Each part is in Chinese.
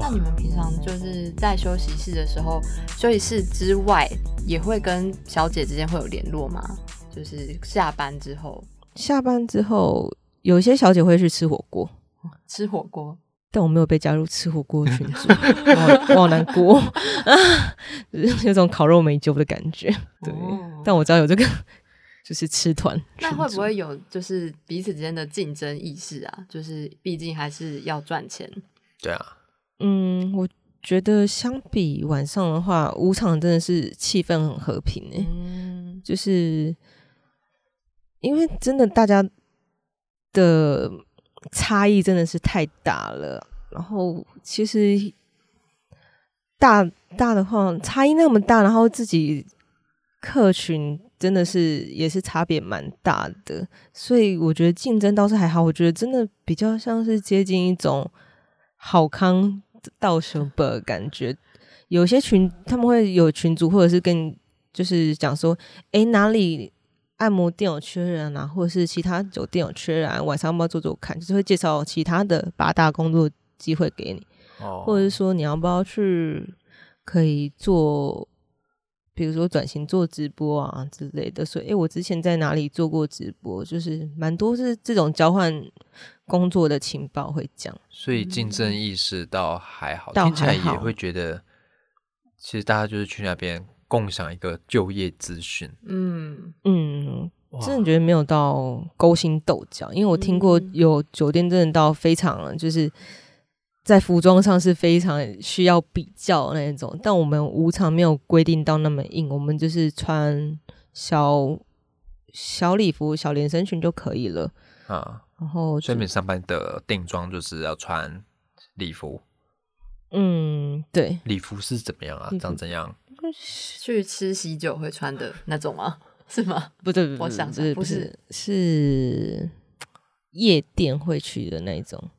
那你们平常就是在休息室的时候，休息室之外也会跟小姐之间会有联络吗？就是下班之后。下班之后，有些小姐会去吃火锅，吃火锅，但我没有被加入吃火锅群组，我好我好难过啊，有种烤肉没救的感觉。对，哦但我知道有这个，就是吃团。那会不会有就是彼此之间的竞争意识啊？就是毕竟还是要赚钱，对啊，嗯，我觉得相比晚上的话，舞场真的是气氛很和平诶、嗯，就是因为真的大家的差异真的是太大了，然后其实大大的话差异那么大，然后自己客群真的是也是差别蛮大的，所以我觉得竞争倒是还好，我觉得真的比较像是接近一种好康到手的感觉。有些群他们会有群组，或者是跟就是讲说，诶，哪里按摩店有缺人啊，或者是其他酒店有缺人、啊，晚上要不要做做看？就是会介绍其他的八大工作机会给你，哦，或者是说你要不要去可以做，比如说转型做直播啊之类的。所以，诶，我之前在哪里做过直播，就是蛮多是这种交换工作的情报会讲。所以竞争意识倒还好，倒听起来也会觉得，其实大家就是去那边共享一个就业资讯。嗯，嗯，真的觉得没有到勾心斗角，因为我听过嗯有酒店真的到非常就是在服装上是非常需要比较那一种，但我们无常没有规定到那么硬，我们就是穿小小礼服、小连身裙就可以了。啊，然后就所以你上班的定妆就是要穿礼服，嗯，对，礼服是怎么样啊？长怎样？去吃喜酒会穿的那种吗？是吗？不对，不对我想不是，不不是，是夜店会去的那一种，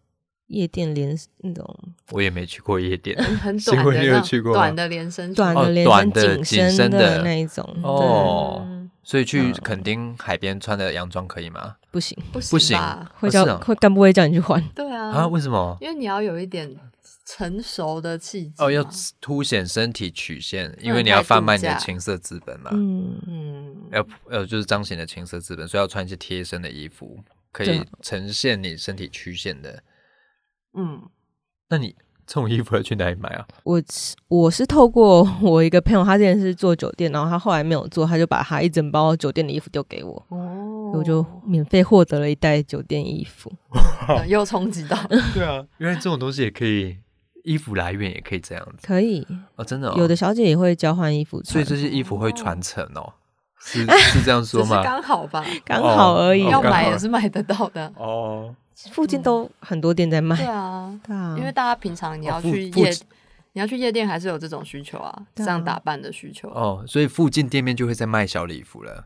夜店连那种我也没去过夜店很 短的短的连身裙短哦的连身短的紧紧身的的那一种，哦嗯所以去嗯垦丁海边穿的洋装可以吗？不行，不不行？会叫、会干部会叫你去换。对啊，啊？为什么？因为你要有一点成熟的气质哦，要凸显身体曲线，因为你要贩卖你的假情色资本嘛，嗯，嗯，要呃就是彰显你的情色资本，所以要穿一些贴身的衣服，可以呈现你身体曲线的。嗯，那你这种衣服要去哪里买啊？我是我是透过 我一个朋友，他之前是做酒店，然后他后来没有做，他就把他一整包酒店的衣服丢给我，哦我就免费获得了一袋酒店衣服。呃又冲击到，对啊，原来这种东西也可以，衣服来源也可以这样子。可以，哦，真的、哦。有的，小姐也会交换衣服穿，所以这些衣服会传承哦，是是这样说吗？刚好吧，刚好而已。哦要买也是买得到的。哦，附近都很多店在卖。对啊，对啊，因为大家平常你要去夜你要去夜店还是有这种需求啊，这样打扮的需求。哦，所以附近店面就会在卖小礼服了，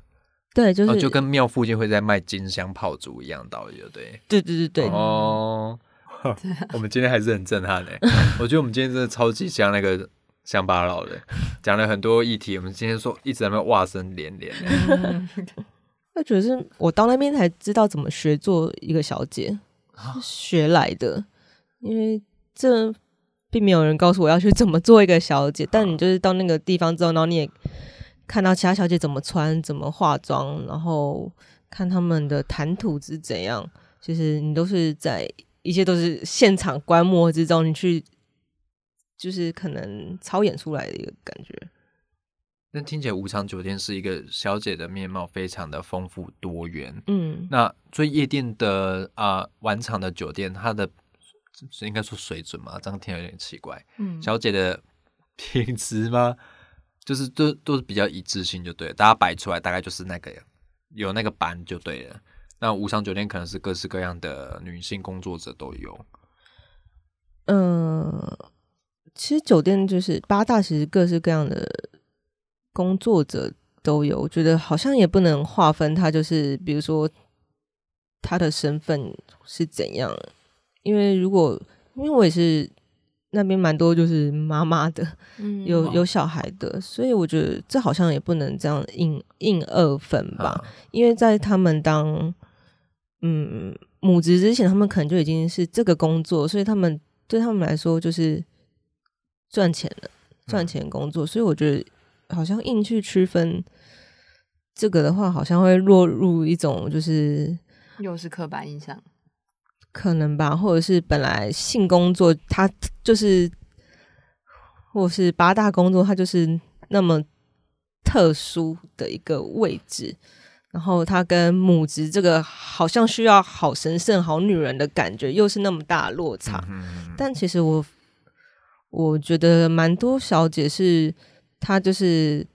对，就是、哦，就跟庙附近会在卖金香炮竹一样道理，对不对？对对对对，哦，我们今天还是很震撼的。我觉得我们今天真的超级像那个 乡巴佬的，讲了很多议题。我们今天说一直在那边哇声连连的。嗯我觉得是我到那边才知道怎么学做一个小姐，是学来的，因为这并没有人告诉我要去怎么做一个小姐，但你就是到那个地方之后，然后你也看到其他小姐怎么穿、怎么化妆，然后看他们的谈吐是怎样，其实你都是在一切都是现场观摩之中，你去就是可能操演出来的一个感觉。那听起来无常酒店是一个小姐的面貌非常的丰富多元。嗯，那所以夜店的啊、晚场的酒店，它的是应该说水准嘛？这样听有点奇怪。嗯，小姐的品质吗？就是都都是比较一致性就对了，大家摆出来大概就是那个有那个班就对了。那无常酒店可能是各式各样的女性工作者都有。嗯，其实酒店就是八大，其实各式各样的工作者都有。我觉得好像也不能划分他，就是比如说他的身份是怎样。因为如果因为我也是那边蛮多就是妈妈的，嗯有有小孩的，所以我觉得这好像也不能这样硬硬二分吧，啊因为在他们当嗯母职之前，他们可能就已经是这个工作，所以他们对他们来说就是赚钱了，赚钱工作，所以我觉得好像硬去区分这个的话，好像会落入一种就是又是刻板印象。可能吧，或者是本来性工作它就是，或是八大工作它就是那么特殊的一个位置，然后他跟母职这个好像需要好神圣、好女人的感觉，又是那么大的落差。嗯嗯但其实我我觉得蛮多小姐是她就是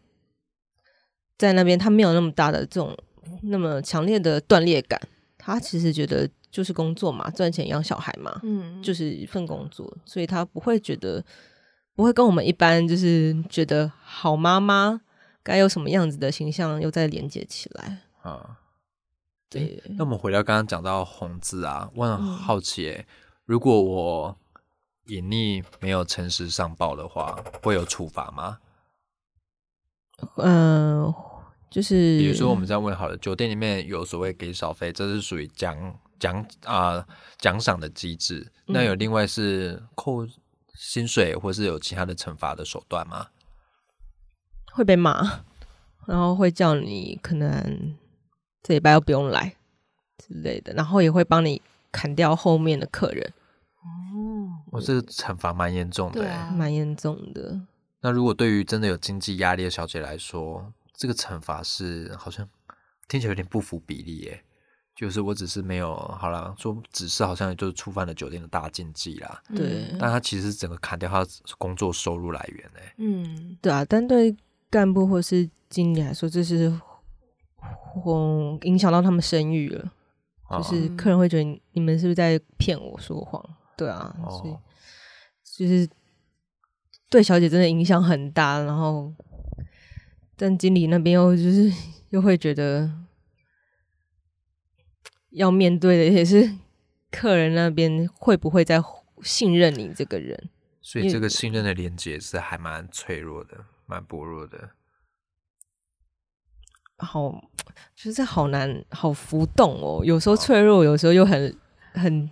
在那边，她没有那么大的这种那么强烈的断裂感，她其实觉得就是工作嘛，赚钱养小孩嘛，嗯，就是一份工作，所以她不会觉得不会跟我们一般就是觉得好妈妈该有什么样子的形象又再连接起来。啊。对，那我们回到刚刚讲到红字啊，我很嗯好奇诶，如果我隐匿没有诚实上报的话，会有处罚吗？嗯、就是比如说我们这样问好了，酒店里面有所谓给小费，这是属于奖奖啊奖赏的机制。那嗯有另外是扣薪水，或是有其他的惩罚的手段吗？会被骂，然后会叫你可能这礼拜又不用来之类的，然后也会帮你砍掉后面的客人，哦，我这个惩罚蛮严重的、欸。对啊，蛮严重的。那如果对于真的有经济压力的小姐来说，这个惩罚是好像听起来有点不符比例耶。就是我只是没有好了，说只是好像就是触犯了酒店的大禁忌啦，对嗯但他其实整个砍掉他的工作收入来源哎。嗯，对啊，但对干部或是经理来说，这是会影响到他们声誉了。啊就是客人会觉得你你们是不是在骗我说谎？对啊，哦所以就是对小姐真的影响很大。然后，但经理那边又就是 又会觉得要面对的也是客人那边会不会再信任你这个人？所以这个信任的连接是还蛮脆弱的，蛮薄弱的。好，就是这好难，好浮动哦。有时候脆弱，有时候又很很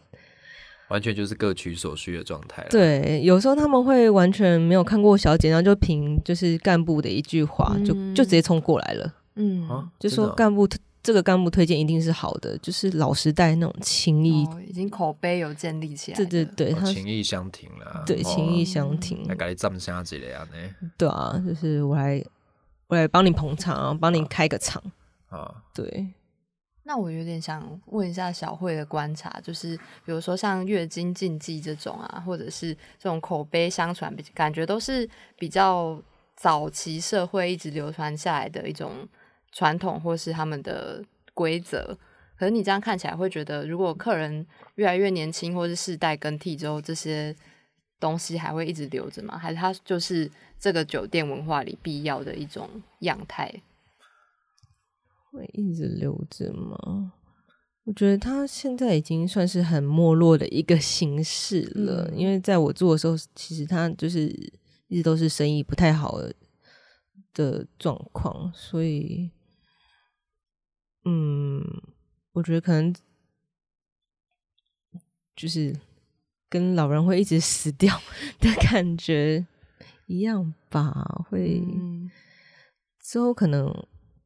完全就是各取所需的状态。，对。有时候他们会完全没有看过小姐，然后就凭就是干部的一句话，就嗯就直接冲过来了，嗯，啊，就说干部这个干部推荐一定是好的，就是老时代那种情谊。哦，已经口碑有建立起来对对了，对，哦情谊相挺啦。哦对情谊相挺来，给你这么下子的啊呢？对啊，就是我来我来帮你捧场啊，帮你开个场。啊，对，那我有点想问一下小慧的观察，就是比如说像月经禁忌这种啊，或者是这种口碑相传，比感觉都是比较早期社会一直流传下来的一种传统，或是他们的规则。可是你这样看起来会觉得，如果客人越来越年轻，或是世代更替之后，这些东西还会一直留着吗？还是它就是这个酒店文化里必要的一种样态？会一直留着吗？我觉得他现在已经算是很没落的一个形式了，嗯因为在我做的时候，其实他就是一直都是生意不太好的的状况，所以，嗯，我觉得可能就是跟老人会一直死掉的感觉一样吧，会。嗯之后可能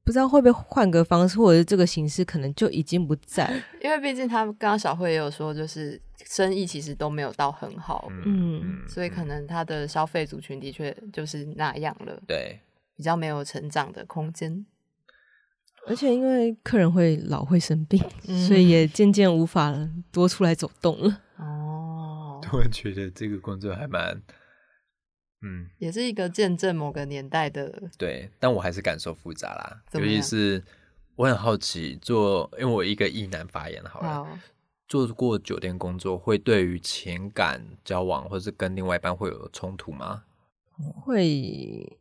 不知道会不会换个方式，或者是这个形式可能就已经不在。因为毕竟他刚刚小慧也有说，就是生意其实都没有到很好，嗯所以可能他的消费族群的确就是那样了，对，比较没有成长的空间。而且因为客人会老会生病，嗯所以也渐渐无法多出来走动了。哦，突然觉得这个工作还蛮，嗯，也是一个见证某个年代的，对，但我还是感受复杂啦，尤其是我很好奇做，因为我一个异男发言好了，好，做过酒店工作，会对于情感交往或是跟另外一半会有冲突吗？会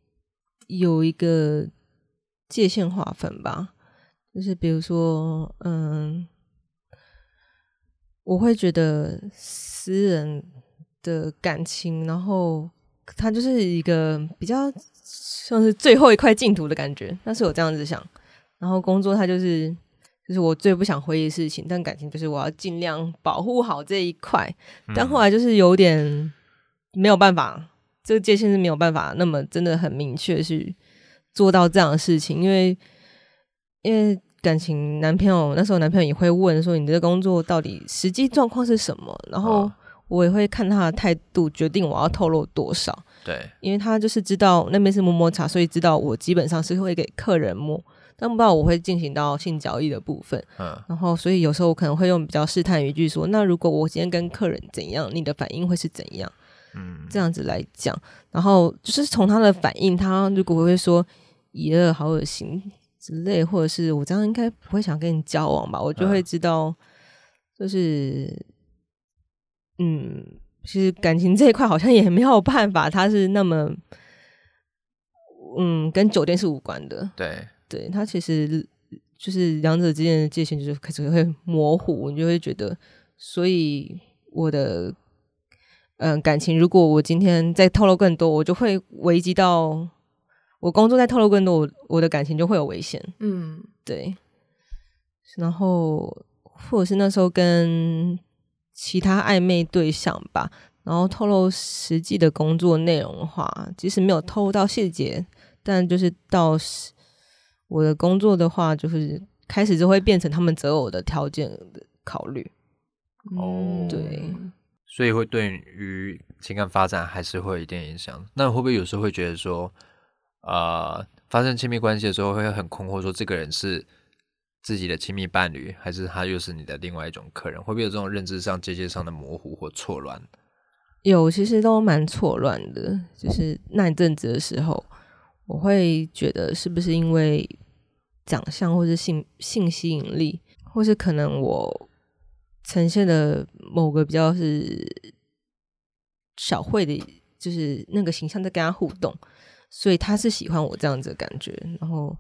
有一个界限划分吧，就是比如说，嗯，我会觉得私人的感情，然后它就是一个比较像是最后一块净土的感觉，那是我这样子想。然后工作它就是就是我最不想回忆的事情，但感情就是我要尽量保护好这一块。但后来就是有点没有办法，这个界限是没有办法那么真的很明确去做到这样的事情，因为因为感情男朋友那时候男朋友也会问说你的工作到底实际状况是什么，然后我也会看他的态度决定我要透露多少。对，因为他就是知道那边是摸摸茶，所以知道我基本上是会给客人摸，但不知道我会进行到性交易的部分。嗯然后，所以有时候我可能会用比较试探语句说：“那如果我今天跟客人怎样，你的反应会是怎样？”嗯，这样子来讲，然后就是从他的反应，他如果会说“耶，好恶心”之类，或者是我这样应该不会想跟你交往吧，我就会知道，就是嗯，其实感情这一块好像也没有办法，它是那么嗯，跟酒店是无关的。对，对，它其实就是两者之间的界限就是开始会模糊，你就会觉得，所以我的嗯、呃感情，如果我今天再透露更多，我就会危及到我工作再透露更多，我我的感情就会有危险。嗯对，然后或者是那时候跟其他暧昧对象吧，然后透露实际的工作内容的话，即使没有透露到细节，但就是到我的工作的话，就是开始就会变成他们择偶的条件的考虑。哦对所以会对于情感发展还是会有一点影响。那会不会有时候会觉得说，呃，发生亲密关系的时候会很困惑，说这个人是自己的亲密伴侣，还是他又是你的另外一种客人？会不会有这种认知上、界限上的模糊或错乱？有，其实都蛮错乱的。就是那一阵子的时候，我会觉得是不是因为长相，或是性性吸引力，或是可能我呈现的某个比较是小慧的，就是那个形象在跟他互动，所以他是喜欢我这样子的感觉。然后，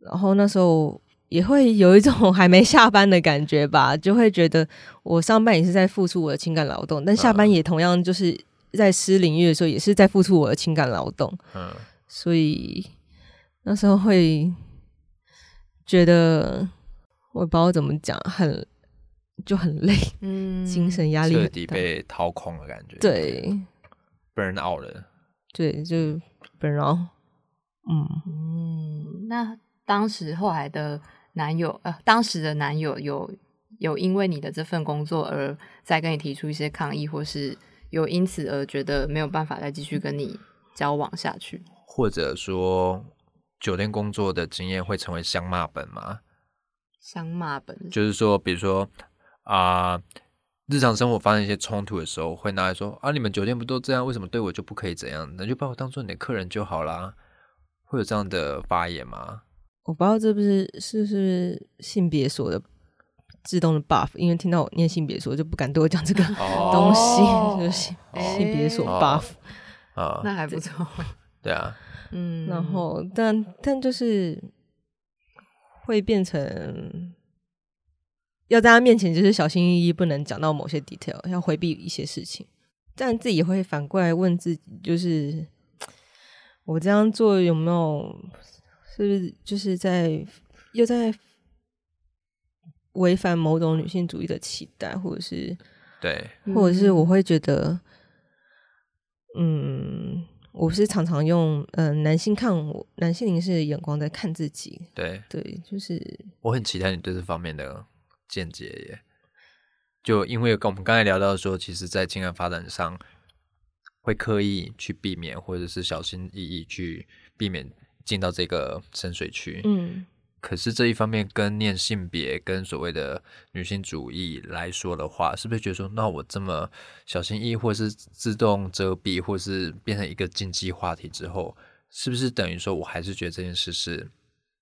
然后那时候也会有一种 还没下班的感觉吧，就会觉得我上班也是在付出我的情感劳动，但下班也同样就是在私领域的时候，也是在付出我的情感劳动，嗯，所以那时候会觉得我不知道怎么讲，很就很累，嗯精神压力彻。底被掏空的感觉，对，burn out 了。对，就本然后嗯，嗯，那当时后来的男友，呃，当时的男友有有因为你的这份工作而再跟你提出一些抗议，或是有因此而觉得没有办法再继续跟你交往下去？或者说，酒店工作的经验会成为相骂本吗？相骂本就是说，比如说啊、日常生活发生一些冲突的时候，会拿来说啊，你们酒店不都这样，为什么对我就不可以怎样？那就把我当做你的客人就好啦。会有这样的发言吗？我不知道这不是是不是性别所的自动的 buff，因为听到我念性别所就不敢对我讲这个哦 东西，哦就是性 哎性别所哦 buff。啊、那还不错。对啊，嗯，然后，但但就是会变成要在他面前就是小心翼翼，不能讲到某些 detail，要回避一些事情。但自己也会反过来问自己，就是我这样做有没有是不是就是在又在违反某种女性主义的期待，或者是对，或者是我会觉得，嗯，我是常常用呃男性看我男性凝视的眼光在看自己，对。对，就是我很期待你对这方面的见解耶。就因为跟我们刚才聊到说，其实，在情感发展上，会刻意去避免，或者是小心翼翼去避免进到这个深水区。嗯可是这一方面跟念性别跟所谓的女性主义来说的话，是不是觉得说，那我这么小心翼翼，或是自动遮蔽，或是变成一个禁忌话题之后，是不是等于说我还是觉得这件事是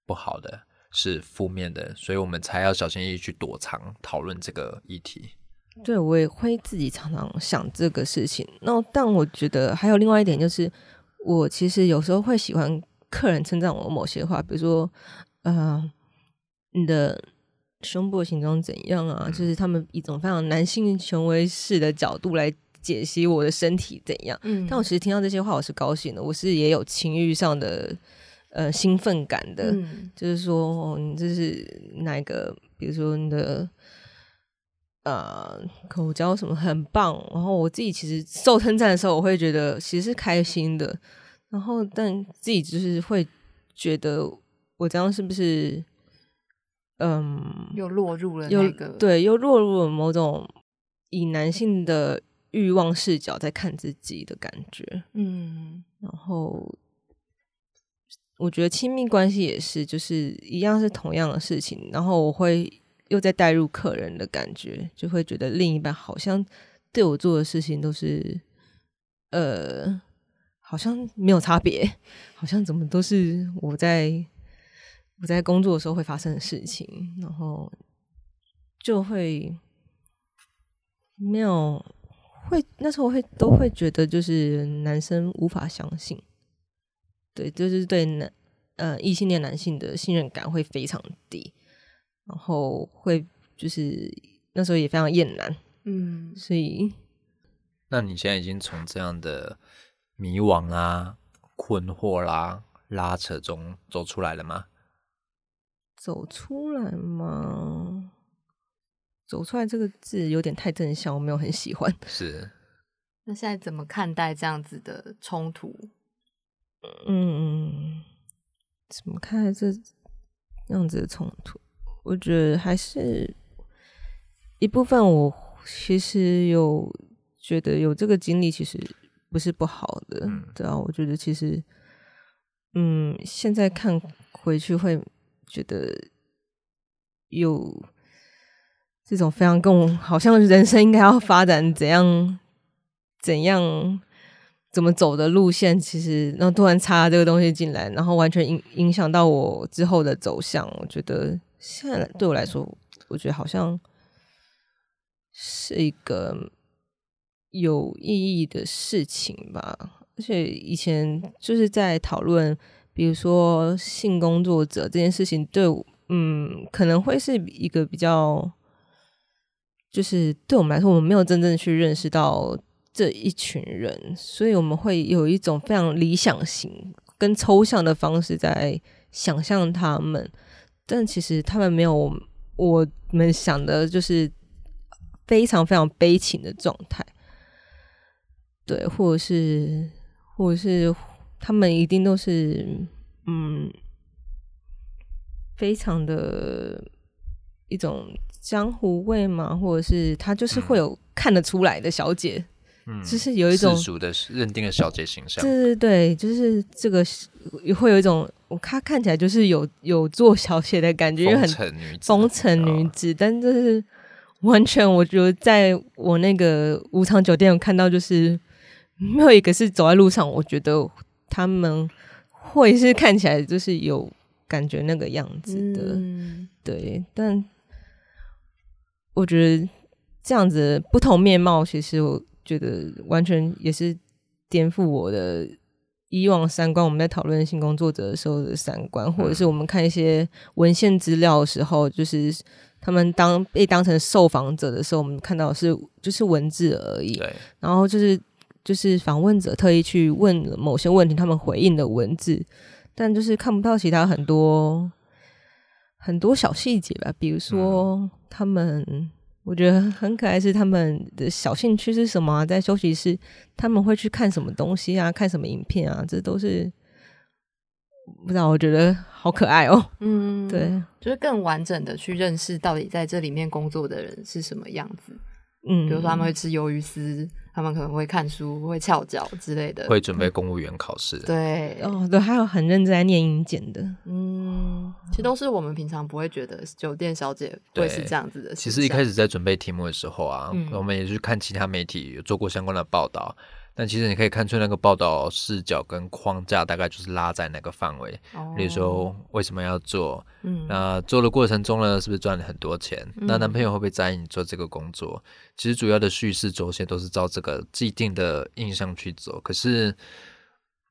不好的，是负面的，所以我们才要小心翼翼去躲藏讨论这个议题？对我也会自己常常想这个事情。那但我觉得还有另外一点就是，我其实有时候会喜欢客人称赞我某些话，比如说，呃，你的胸部的形状怎样啊？就是他们一种非常男性权威式的角度来解析我的身体怎样。嗯但我其实听到这些话，我是高兴的，我是也有情欲上的呃兴奋感的，嗯。就是说，哦，你这是哪一个？比如说你的呃口交什么很棒，然后我自己其实受称赞的时候，我会觉得其实是开心的，然后但自己就是会觉得我这样是不是嗯又落入了又那个对又落入了某种以男性的欲望视角在看自己的感觉，嗯。然后我觉得亲密关系也是，就是一样是同样的事情，然后我会又在带入客人的感觉，就会觉得另一半好像对我做的事情都是，呃，好像没有差别，好像怎么都是我在我在工作的时候会发生的事情，然后就会没有会那时候会都会觉得就是男生无法相信，对，就是对男呃异性恋男性的信任感会非常低，然后会就是那时候也非常厌男，嗯所以那你现在已经从这样的迷惘啊、困惑啦、拉扯中走出来了吗？走出来嘛，走出来这个字有点太正向，我没有很喜欢。是，那现在怎么看待这样子的冲突？嗯，怎么看待这样子的冲突？我觉得还是一部分，我其实有觉得有这个经历，其实不是不好的，嗯对啊，我觉得其实，嗯，现在看回去会觉得有这种非常跟我好像人生应该要发展怎样怎样怎么走的路线，其实然后突然插这个东西进来，然后完全影影响到我之后的走向。我觉得现在对我来说，我觉得好像是一个有意义的事情吧。而且以前就是在讨论，比如说性工作者这件事情，对，嗯，可能会是一个比较，就是对我们来说，我们没有真正去认识到这一群人，所以我们会有一种非常理想型跟抽象的方式在想象他们，但其实他们没有我们想的，就是非常非常悲情的状态，对，或者是或者是他们一定都是嗯，非常的一种江湖味嘛，或者是他就是会有看得出来的小姐，嗯，就是有一种世俗的认定的小姐形象，对对对，就是这个是会有一种，我看看起来就是有有做小姐的感觉，因为风很尘女子，风尘女哦子，但就是完全我觉得在我那个无常酒店有看到，就是没有一个是走在路上，我觉得他们会是看起来就是有感觉那个样子的，嗯。对，但我觉得这样子不同面貌，其实我觉得完全也是颠覆我的以往三观。我们在讨论性工作者的时候的三观，或者是我们看一些文献资料的时候，就是他们当被当成受访者的时候，我们看到的是就是文字而已。对，然后就是就是访问者特意去问某些问题，他们回应的文字，但就是看不到其他很多很多小细节吧，比如说他们。我觉得很可爱，是他们的小兴趣是什么、啊？在休息室，他们会去看什么东西啊？看什么影片啊？这都是不知道，我觉得好可爱哦。嗯，对，就是更完整的去认识到底在这里面工作的人是什么样子。嗯，比如说他们会吃鱿鱼丝，他们可能会看书、会翘脚之类的。会准备公务员考试，对，哦，对，还有很认真在念英检的，嗯，其实都是我们平常不会觉得酒店小姐会是这样子的。其实一开始在准备题目的时候啊，嗯我们也去看其他媒体有做过相关的报道，但其实你可以看出那个报道视角跟框架大概就是拉在那个范围。哦，比如说为什么要做？嗯，那做的过程中呢，是不是赚了很多钱？那嗯男朋友会不会在意你做这个工作？其实主要的叙事轴线都是照这个既定的印象去走，可是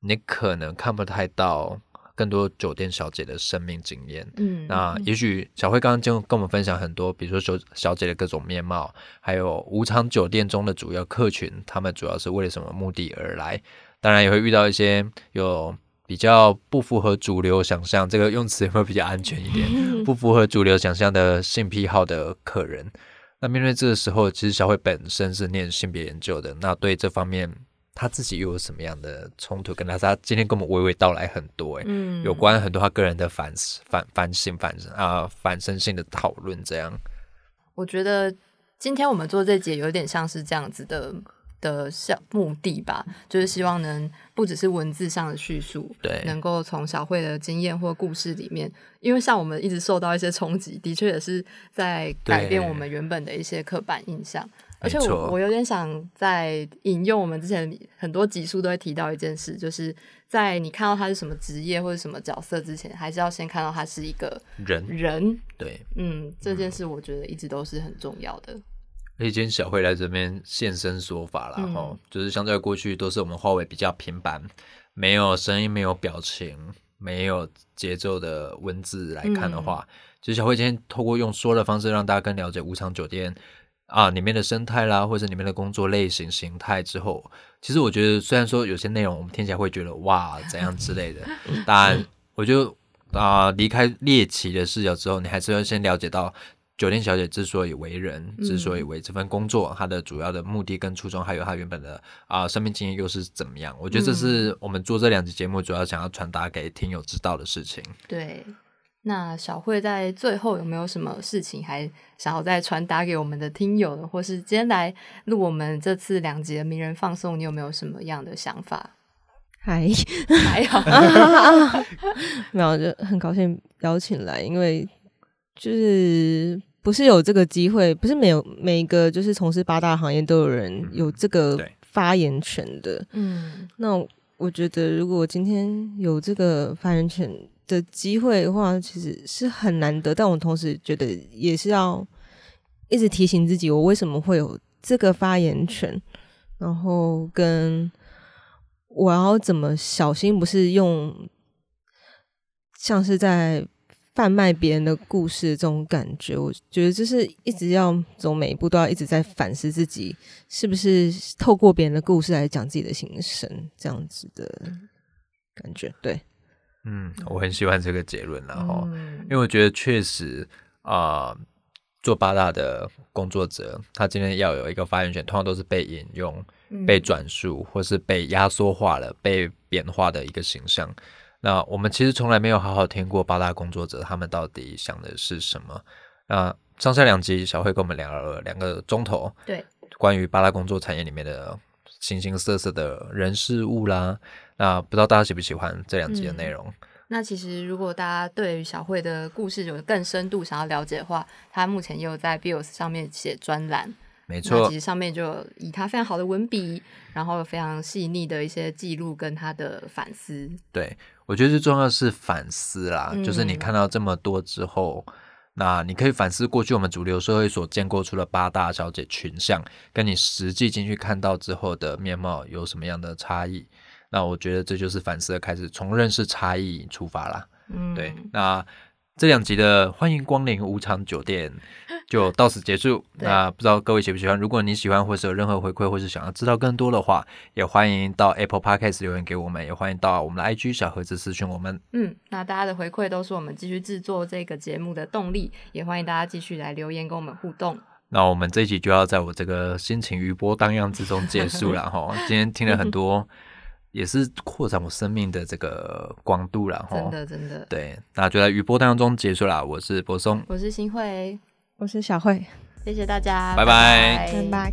你可能看不太到更多酒店小姐的生命经验。嗯，那也许小慧刚刚就跟我们分享很多，比如说小小姐的各种面貌，还有五场酒店中的主要客群，他们主要是为了什么目的而来？当然也会遇到一些有比较不符合主流想象，这个用词有没有比较安全一点？不符合主流想象的性癖好的客人。那面对这个时候，其实小慧本身是念性别研究的，那对这方面他自己又有什么样的冲突？跟他他今天跟我们娓娓道来很多、欸，嗯有关很多他个人的反思反反省反啊、反身性的讨论，这样我觉得今天我们做这节有点像是这样子的的效目的吧，就是希望能不只是文字上的叙述，对能够从小慧的经验或故事里面，因为像我们一直受到一些冲击，的确也是在改变我们原本的一些刻板印象。而且我我有点想在引用我们之前很多集数都会提到一件事，就是在你看到他是什么职业或者什么角色之前，还是要先看到他是一个人人。对。嗯，这件事我觉得一直都是很重要的。而且今天小慧来这边现身说法了嗯哈、就是相对过去都是我们话为比较平板，没有声音、没有表情、没有节奏的文字来看的话，其实小慧今天透过用说的方式，让大家更了解无常酒店啊里面的生态啦，或者里面的工作类型形态之后，其实我觉得虽然说有些内容我们听起来会觉得哇怎样之类的，当然我就啊离开猎奇的视角之后，你还是要先了解到。酒店小姐之所以为人，嗯之所以为这份工作，她的主要的目的跟初衷，还有她原本的啊、生命经验又是怎么样？我觉得这是我们做这两集节目主要想要传达给听友知道的事情。对，那小慧在最后有没有什么事情还想要再传达给我们的听友呢？或是今天来录我们这次两集的名人放送，你有没有什么样的想法？还，还好，没有，就很高兴邀请来，因为就是不是有这个机会，不是每有每一个就是从事八大行业都有人有这个发言权的。嗯那我觉得，如果今天有这个发言权的机会的话，其实是很难得。但我同时觉得，也是要一直提醒自己，我为什么会有这个发言权，然后跟我要怎么小心，不是用像是在贩卖别人的故事这种感觉。我觉得就是一直要走每一步都要一直在反思自己是不是透过别人的故事来讲自己的心声，这样子的感觉。对，嗯，我很喜欢这个结论，然后、嗯因为我觉得确实啊、做八大的工作者，他今天要有一个发言权，通常都是被引用、嗯被转述，或是被压缩化了、被扁化的一个形象。那我们其实从来没有好好听过八大工作者他们到底想的是什么。那上下两集，小慧跟我们聊了两个钟头，对，关于八大工作产业里面的形形色色的人事物啦。那不知道大家喜不喜欢这两集的内容？那其实，如果大家对于小慧的故事有更深度想要了解的话，她目前也有在 Bios 上面写专栏。那没错其，实上面就以她非常好的文笔，然后有非常细腻的一些记录跟她的反思。对我觉得最重要的是反思啦，嗯就是你看到这么多之后，那你可以反思过去我们主流社会所建构出的八大小姐群像，跟你实际进去看到之后的面貌有什么样的差异。那我觉得这就是反思的开始，从认识差异出发啦。嗯，对，那这两集的欢迎光临无常酒店 就到此结束。那不知道各位喜不喜欢？如果你喜欢，或是有任何回馈，或是想要知道更多的话，也欢迎到 Apple Podcast 留言给我们，也欢迎到我们的 IG 小盒子私讯我们。嗯，那大家的回馈都是我们继续制作这个节目的动力，也欢迎大家继续来留言跟我们互动。那我们这一集就要在我这个心情余波荡漾之中结束了哈。今天听了很多，也是扩展我生命的这个广度了真的真的。对那就在余波当中结束啦我是柏松。我是新慧我是小慧。谢谢大家拜拜。拜拜。